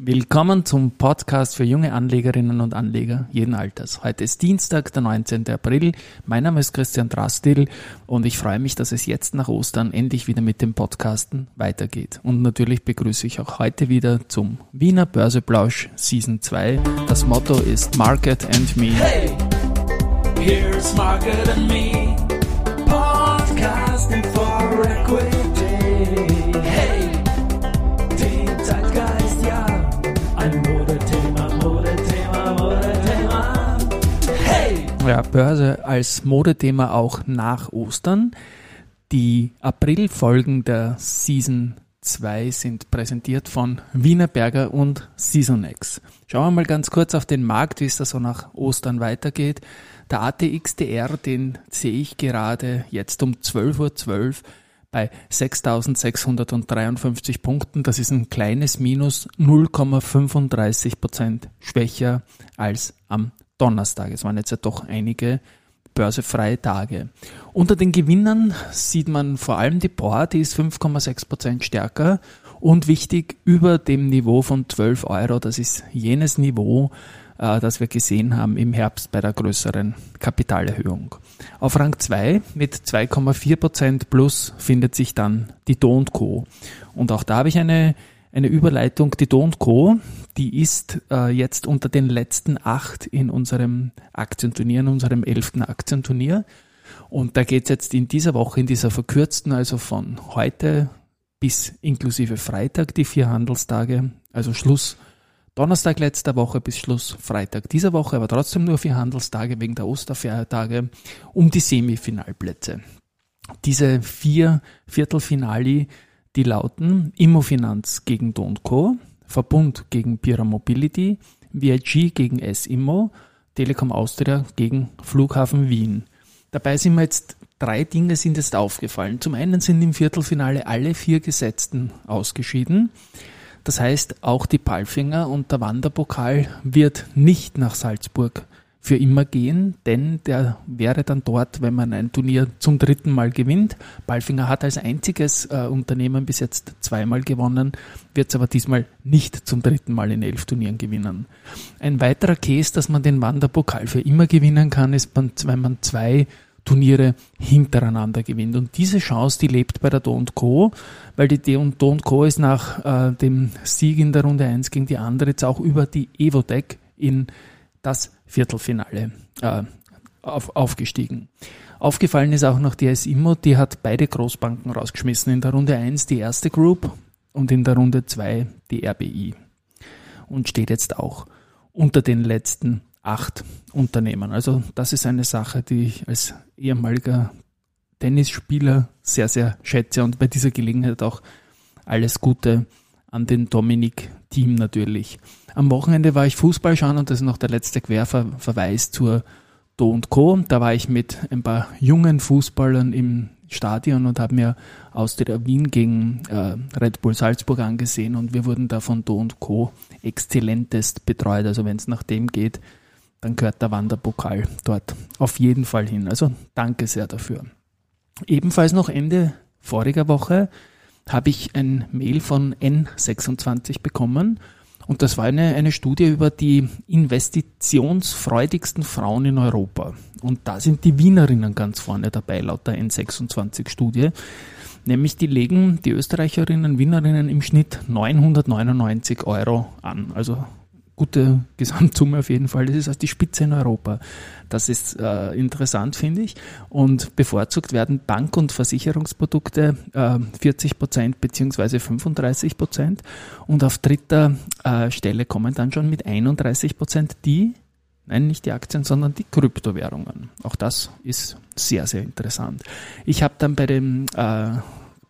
Willkommen zum Podcast für junge Anlegerinnen und Anleger jeden Alters. Heute ist Dienstag, der 19. April. Mein Name ist Christian Drastil und ich freue mich, dass es jetzt nach Ostern endlich wieder mit dem Podcasten weitergeht. Und natürlich begrüße ich auch heute wieder zum Wiener Börseplausch Season 2. Das Motto ist Market and Me. Hey, here's Market and Me. Podcasting for Equity. Ja, Börse als Modethema auch nach Ostern. Die Aprilfolgen der Season 2 sind präsentiert von Wienerberger und Seasonex. Schauen wir mal ganz kurz auf den Markt, wie es da so nach Ostern weitergeht. Der ATXDR, den sehe ich gerade jetzt um 12.12 Uhr bei 6.653 Punkten. Das ist ein kleines Minus 0,35 Prozent schwächer als am Donnerstag. Es waren jetzt ja doch einige börsefreie Tage. Unter den Gewinnern sieht man vor allem die Bohr, die ist 5,6 Prozent stärker und wichtig über dem Niveau von 12 Euro. Das ist jenes Niveau, äh, das wir gesehen haben im Herbst bei der größeren Kapitalerhöhung. Auf Rang 2 mit 2,4 Prozent plus findet sich dann die Do Co. Und auch da habe ich eine eine Überleitung. Die Do Co., die ist äh, jetzt unter den letzten acht in unserem Aktienturnier, in unserem elften Aktienturnier. Und da geht es jetzt in dieser Woche, in dieser verkürzten, also von heute bis inklusive Freitag, die vier Handelstage, also Schluss Donnerstag letzter Woche bis Schluss Freitag dieser Woche, aber trotzdem nur vier Handelstage wegen der Osterfeiertage, um die Semifinalplätze. Diese vier Viertelfinali die lauten Immofinanz gegen Do Co., Verbund gegen Pira Mobility, VIG gegen S-Immo, Telekom Austria gegen Flughafen Wien. Dabei sind mir jetzt drei Dinge sind jetzt aufgefallen. Zum einen sind im Viertelfinale alle vier Gesetzten ausgeschieden. Das heißt, auch die Palfinger und der Wanderpokal wird nicht nach Salzburg für immer gehen, denn der wäre dann dort, wenn man ein Turnier zum dritten Mal gewinnt. Balfinger hat als einziges äh, Unternehmen bis jetzt zweimal gewonnen, wird es aber diesmal nicht zum dritten Mal in elf Turnieren gewinnen. Ein weiterer Case, dass man den Wanderpokal für immer gewinnen kann, ist, wenn man zwei Turniere hintereinander gewinnt. Und diese Chance, die lebt bei der Do Co., weil die Do Co. ist nach äh, dem Sieg in der Runde 1 gegen die andere jetzt auch über die Evotec in das Viertelfinale äh, auf, aufgestiegen. Aufgefallen ist auch noch die SIMO, die hat beide Großbanken rausgeschmissen. In der Runde 1 die erste Group und in der Runde 2 die RBI. Und steht jetzt auch unter den letzten acht Unternehmen. Also das ist eine Sache, die ich als ehemaliger Tennisspieler sehr, sehr schätze und bei dieser Gelegenheit auch alles Gute an den Dominik-Team natürlich. Am Wochenende war ich Fußball schauen und das ist noch der letzte Querverweis zur Do Co. Da war ich mit ein paar jungen Fußballern im Stadion und habe mir Austria Wien gegen äh, Red Bull Salzburg angesehen und wir wurden da von Do Co. exzellentest betreut. Also wenn es nach dem geht, dann gehört der Wanderpokal dort auf jeden Fall hin. Also danke sehr dafür. Ebenfalls noch Ende voriger Woche habe ich ein Mail von N26 bekommen. Und das war eine, eine Studie über die investitionsfreudigsten Frauen in Europa. Und da sind die Wienerinnen ganz vorne dabei, laut der N26-Studie. Nämlich die legen die Österreicherinnen, Wienerinnen im Schnitt 999 Euro an. Also gute Gesamtsumme auf jeden Fall. Das ist also die Spitze in Europa. Das ist äh, interessant, finde ich. Und bevorzugt werden Bank- und Versicherungsprodukte äh, 40 Prozent beziehungsweise 35 Prozent. Und auf dritter äh, Stelle kommen dann schon mit 31 Prozent die, nein, nicht die Aktien, sondern die Kryptowährungen. Auch das ist sehr, sehr interessant. Ich habe dann bei dem äh,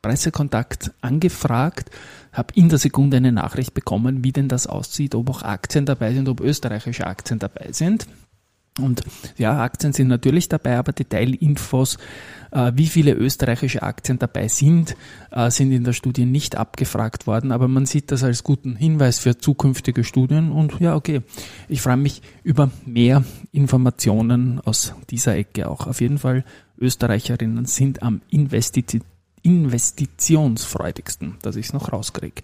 Pressekontakt angefragt, habe in der Sekunde eine Nachricht bekommen, wie denn das aussieht, ob auch Aktien dabei sind, ob österreichische Aktien dabei sind. Und ja, Aktien sind natürlich dabei, aber Detailinfos, äh, wie viele österreichische Aktien dabei sind, äh, sind in der Studie nicht abgefragt worden. Aber man sieht das als guten Hinweis für zukünftige Studien. Und ja, okay, ich freue mich über mehr Informationen aus dieser Ecke auch. Auf jeden Fall, Österreicherinnen sind am Investitionen investitionsfreudigsten, dass ich es noch rauskriege.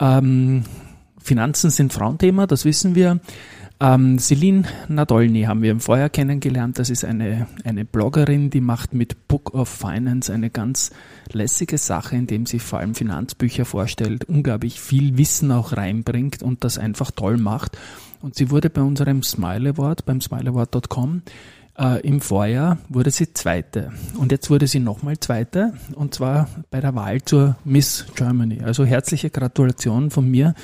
Ähm, Finanzen sind Frauenthema, das wissen wir. Ähm, Celine Nadolny haben wir im Vorjahr kennengelernt. Das ist eine, eine Bloggerin, die macht mit Book of Finance eine ganz lässige Sache, indem sie vor allem Finanzbücher vorstellt, unglaublich viel Wissen auch reinbringt und das einfach toll macht. Und sie wurde bei unserem Smile Award, beim smileaward.com, äh, im Vorjahr wurde sie Zweite. Und jetzt wurde sie nochmal Zweite, und zwar bei der Wahl zur Miss Germany. Also herzliche Gratulation von mir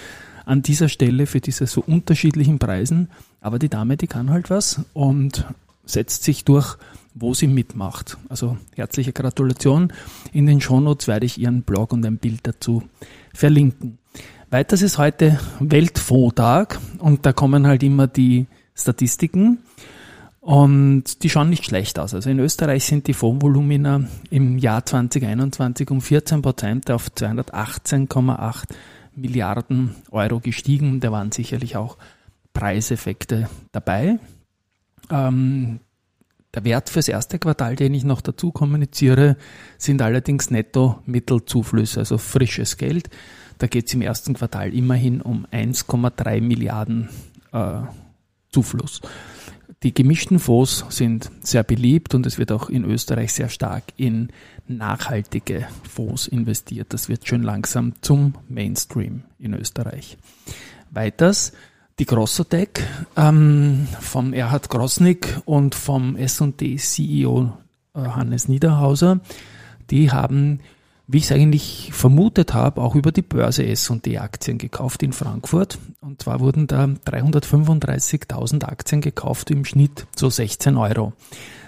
an dieser Stelle für diese so unterschiedlichen Preisen. Aber die Dame, die kann halt was und setzt sich durch, wo sie mitmacht. Also herzliche Gratulation. In den Shownotes werde ich ihren Blog und ein Bild dazu verlinken. Weiters ist heute Weltfondstag und da kommen halt immer die Statistiken und die schauen nicht schlecht aus. Also in Österreich sind die Fondsvolumina im Jahr 2021 um 14 Prozent auf 218,8 Milliarden Euro gestiegen. Da waren sicherlich auch Preiseffekte dabei. Ähm, der Wert fürs erste Quartal, den ich noch dazu kommuniziere, sind allerdings Netto-Mittelzuflüsse, also frisches Geld. Da geht es im ersten Quartal immerhin um 1,3 Milliarden äh, Zufluss. Die gemischten Fonds sind sehr beliebt und es wird auch in Österreich sehr stark in nachhaltige Fonds investiert. Das wird schon langsam zum Mainstream in Österreich. Weiters die Grossotec ähm, vom Erhard Grossnick und vom S&D CEO äh, Hannes Niederhauser, die haben wie ich es eigentlich vermutet habe, auch über die Börse S&D Aktien gekauft in Frankfurt. Und zwar wurden da 335.000 Aktien gekauft, im Schnitt so 16 Euro.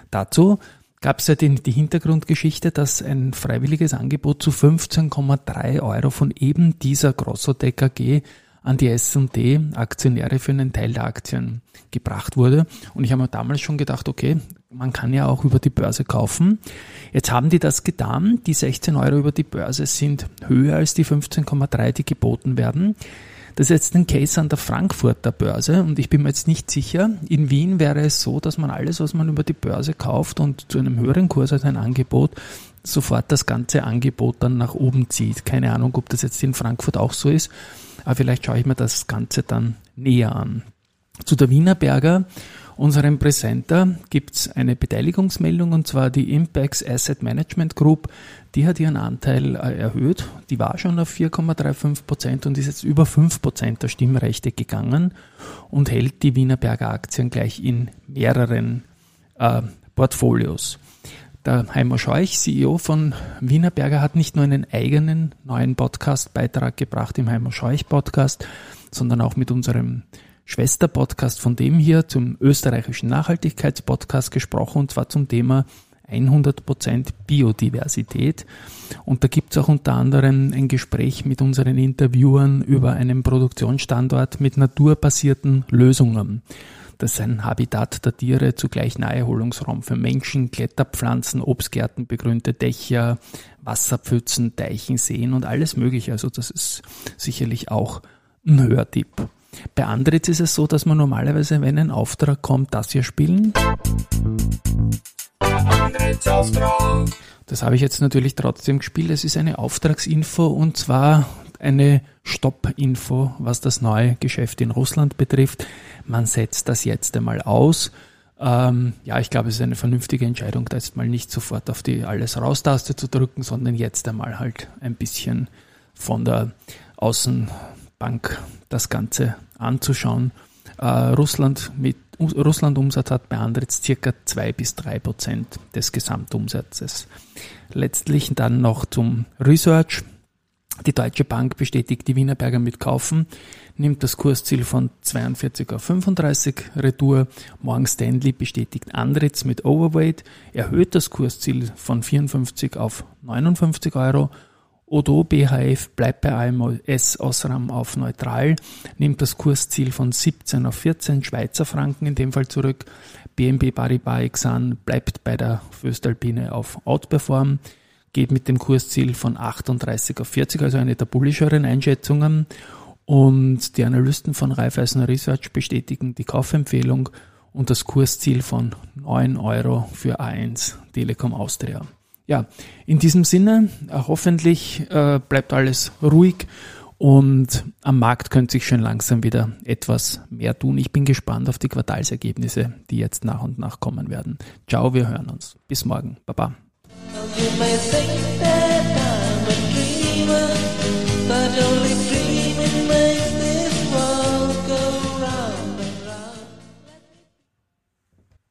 Dazu gab es ja die, die Hintergrundgeschichte, dass ein freiwilliges Angebot zu 15,3 Euro von eben dieser Grossotec AG an die S&D Aktionäre für einen Teil der Aktien gebracht wurde. Und ich habe mir damals schon gedacht, okay, man kann ja auch über die Börse kaufen. Jetzt haben die das getan. Die 16 Euro über die Börse sind höher als die 15,3, die geboten werden. Das ist jetzt ein Case an der Frankfurter Börse und ich bin mir jetzt nicht sicher. In Wien wäre es so, dass man alles, was man über die Börse kauft und zu einem höheren Kurs als ein Angebot, sofort das ganze Angebot dann nach oben zieht. Keine Ahnung, ob das jetzt in Frankfurt auch so ist, aber vielleicht schaue ich mir das Ganze dann näher an. Zu der Wienerberger unserem Präsenter gibt es eine Beteiligungsmeldung und zwar die Impex Asset Management Group. Die hat ihren Anteil äh, erhöht. Die war schon auf 4,35 Prozent und ist jetzt über 5 Prozent der Stimmrechte gegangen und hält die Wienerberger Aktien gleich in mehreren äh, Portfolios. Der Heimer Scheuch, CEO von Wienerberger, hat nicht nur einen eigenen neuen Podcast-Beitrag gebracht im Heimer Scheuch Podcast, sondern auch mit unserem Schwesterpodcast von dem hier zum österreichischen Nachhaltigkeitspodcast gesprochen und zwar zum Thema 100% Biodiversität. Und da gibt es auch unter anderem ein Gespräch mit unseren Interviewern über einen Produktionsstandort mit naturbasierten Lösungen. Das ist ein Habitat der Tiere, zugleich Naherholungsraum für Menschen, Kletterpflanzen, Obstgärten, begrünte Dächer, Wasserpfützen, Teichen, Seen und alles mögliche. Also das ist sicherlich auch ein Hörtipp. Bei Andritz ist es so, dass man normalerweise, wenn ein Auftrag kommt, das hier spielen. Das habe ich jetzt natürlich trotzdem gespielt. Es ist eine Auftragsinfo und zwar eine Stopp-Info, was das neue Geschäft in Russland betrifft. Man setzt das jetzt einmal aus. Ähm, ja, ich glaube, es ist eine vernünftige Entscheidung, da jetzt mal nicht sofort auf die Alles raus-Taste zu drücken, sondern jetzt einmal halt ein bisschen von der Außenbank das Ganze anzuschauen. Äh, Russland mit Russland Umsatz hat bei Andritz circa zwei bis drei Prozent des Gesamtumsatzes. Letztlich dann noch zum Research. Die Deutsche Bank bestätigt die Wienerberger mit Kaufen, nimmt das Kursziel von 42 auf 35 Retour. Morgan Stanley bestätigt Andritz mit Overweight, erhöht das Kursziel von 54 auf 59 Euro Odo BHF bleibt bei AMS Osram auf neutral, nimmt das Kursziel von 17 auf 14 Schweizer Franken in dem Fall zurück. BNB Paribas Exan bleibt bei der Föstalpine auf Outperform, geht mit dem Kursziel von 38 auf 40, also eine der bullischeren Einschätzungen. Und die Analysten von Raiffeisen Research bestätigen die Kaufempfehlung und das Kursziel von 9 Euro für A1 Telekom Austria. Ja, in diesem Sinne, äh, hoffentlich äh, bleibt alles ruhig Und am Markt könnte sich schon langsam wieder etwas mehr tun. Ich bin gespannt auf die Quartalsergebnisse, die jetzt nach und nach kommen werden. Ciao, wir hören uns. Bis morgen. Baba.